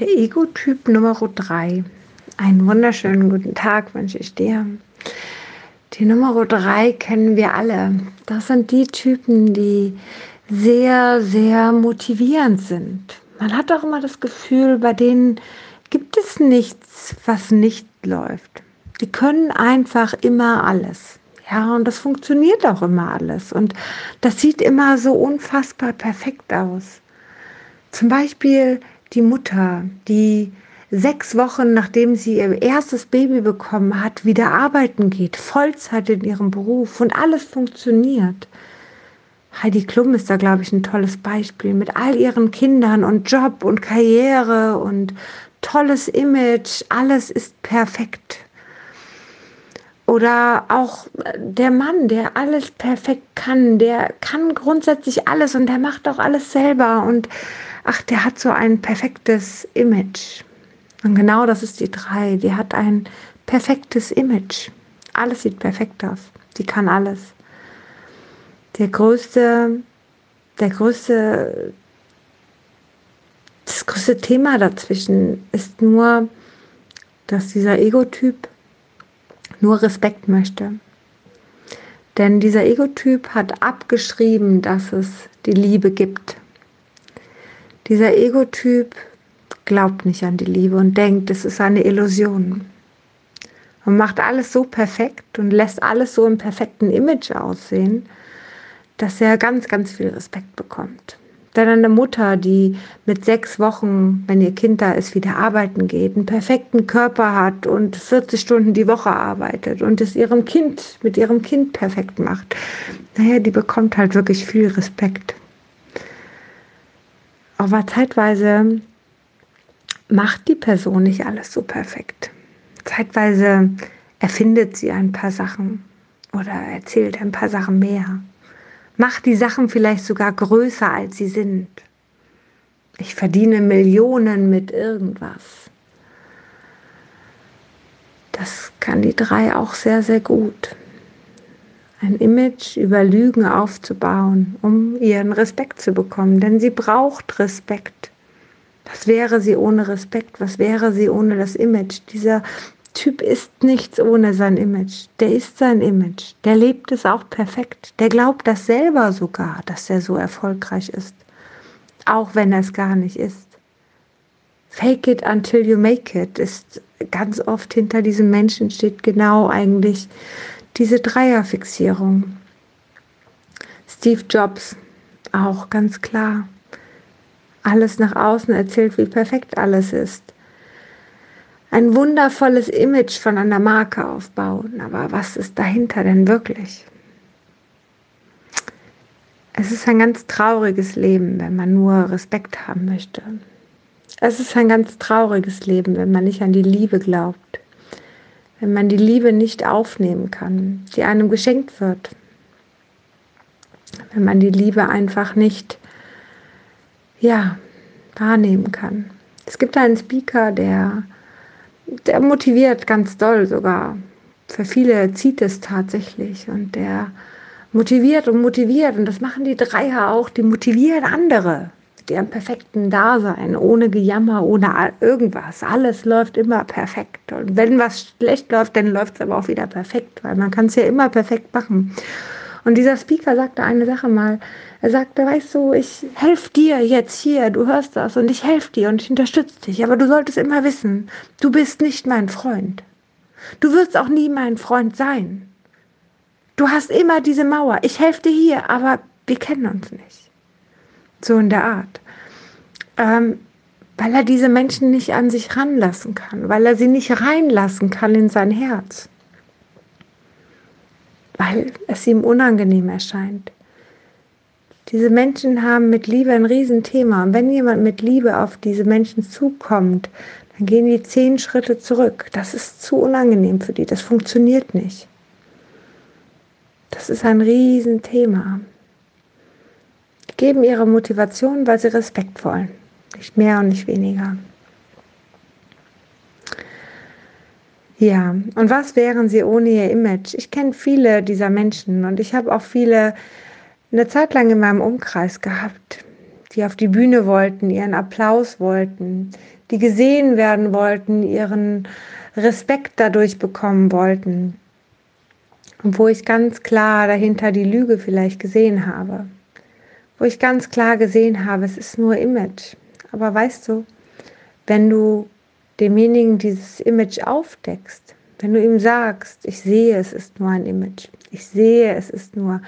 Der Ego-Typ Nummer 3. Einen wunderschönen guten Tag wünsche ich dir. Die Nummer 3 kennen wir alle. Das sind die Typen, die sehr, sehr motivierend sind. Man hat auch immer das Gefühl, bei denen gibt es nichts, was nicht läuft. Die können einfach immer alles. Ja, und das funktioniert auch immer alles. Und das sieht immer so unfassbar perfekt aus. Zum Beispiel die Mutter, die sechs Wochen nachdem sie ihr erstes Baby bekommen hat, wieder arbeiten geht, Vollzeit in ihrem Beruf und alles funktioniert. Heidi Klum ist da, glaube ich, ein tolles Beispiel mit all ihren Kindern und Job und Karriere und tolles Image. Alles ist perfekt. Oder auch der Mann, der alles perfekt kann, der kann grundsätzlich alles und der macht auch alles selber und ach, der hat so ein perfektes Image. Und genau das ist die drei. Die hat ein perfektes Image. Alles sieht perfekt aus. Die kann alles. Der größte, der größte, das größte Thema dazwischen ist nur, dass dieser Ego-Typ nur Respekt möchte. Denn dieser Ego-Typ hat abgeschrieben, dass es die Liebe gibt. Dieser Ego-Typ glaubt nicht an die Liebe und denkt, es ist eine Illusion. Und macht alles so perfekt und lässt alles so im perfekten Image aussehen, dass er ganz, ganz viel Respekt bekommt. Denn eine Mutter, die mit sechs Wochen, wenn ihr Kind da ist, wieder arbeiten geht, einen perfekten Körper hat und 40 Stunden die Woche arbeitet und es ihrem Kind, mit ihrem Kind perfekt macht, naja, die bekommt halt wirklich viel Respekt. Aber zeitweise macht die Person nicht alles so perfekt. Zeitweise erfindet sie ein paar Sachen oder erzählt ein paar Sachen mehr. Macht die Sachen vielleicht sogar größer, als sie sind. Ich verdiene Millionen mit irgendwas. Das kann die drei auch sehr, sehr gut ein Image über Lügen aufzubauen, um ihren Respekt zu bekommen. Denn sie braucht Respekt. Was wäre sie ohne Respekt? Was wäre sie ohne das Image? Dieser Typ ist nichts ohne sein Image. Der ist sein Image. Der lebt es auch perfekt. Der glaubt das selber sogar, dass er so erfolgreich ist. Auch wenn er es gar nicht ist. Fake it until you make it ist ganz oft hinter diesem Menschen steht genau eigentlich diese Dreierfixierung. Steve Jobs, auch ganz klar. Alles nach außen erzählt, wie perfekt alles ist. Ein wundervolles Image von einer Marke aufbauen, aber was ist dahinter denn wirklich? Es ist ein ganz trauriges Leben, wenn man nur Respekt haben möchte. Es ist ein ganz trauriges Leben, wenn man nicht an die Liebe glaubt wenn man die Liebe nicht aufnehmen kann, die einem geschenkt wird. Wenn man die Liebe einfach nicht, ja, wahrnehmen kann. Es gibt einen Speaker, der, der motiviert ganz doll sogar. Für viele zieht es tatsächlich und der motiviert und motiviert und das machen die Dreier auch, die motivieren andere ihrem perfekten Dasein, ohne Gejammer, ohne irgendwas. Alles läuft immer perfekt. Und wenn was schlecht läuft, dann läuft es aber auch wieder perfekt, weil man kann es ja immer perfekt machen. Und dieser Speaker sagte eine Sache mal. Er sagte, weißt du, ich helfe dir jetzt hier, du hörst das und ich helfe dir und ich unterstütze dich. Aber du solltest immer wissen, du bist nicht mein Freund. Du wirst auch nie mein Freund sein. Du hast immer diese Mauer. Ich helfe dir hier, aber wir kennen uns nicht. So in der Art. Ähm, weil er diese Menschen nicht an sich ranlassen kann, weil er sie nicht reinlassen kann in sein Herz, weil es ihm unangenehm erscheint. Diese Menschen haben mit Liebe ein Riesenthema. Und wenn jemand mit Liebe auf diese Menschen zukommt, dann gehen die zehn Schritte zurück. Das ist zu unangenehm für die. Das funktioniert nicht. Das ist ein Riesenthema geben ihre Motivation, weil sie Respekt wollen. Nicht mehr und nicht weniger. Ja, und was wären sie ohne ihr Image? Ich kenne viele dieser Menschen und ich habe auch viele eine Zeit lang in meinem Umkreis gehabt, die auf die Bühne wollten, ihren Applaus wollten, die gesehen werden wollten, ihren Respekt dadurch bekommen wollten. Und wo ich ganz klar dahinter die Lüge vielleicht gesehen habe. Wo ich ganz klar gesehen habe, es ist nur Image. Aber weißt du, wenn du demjenigen dieses Image aufdeckst, wenn du ihm sagst, ich sehe, es ist nur ein Image, ich sehe, es ist nur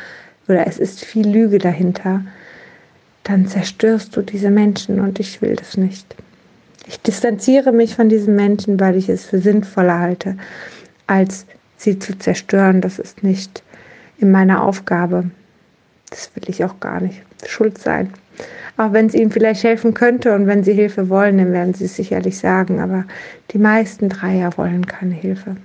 oder es ist viel Lüge dahinter, dann zerstörst du diese Menschen und ich will das nicht. Ich distanziere mich von diesen Menschen, weil ich es für sinnvoller halte, als sie zu zerstören. Das ist nicht in meiner Aufgabe. Das will ich auch gar nicht schuld sein. Auch wenn es ihnen vielleicht helfen könnte und wenn sie Hilfe wollen, dann werden sie es sicherlich sagen. Aber die meisten Dreier wollen keine Hilfe.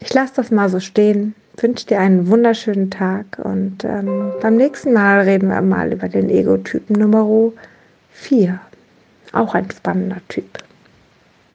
Ich lasse das mal so stehen wünsche dir einen wunderschönen Tag und ähm, beim nächsten Mal reden wir mal über den Ego-Typen Nummer 4. Auch ein spannender Typ.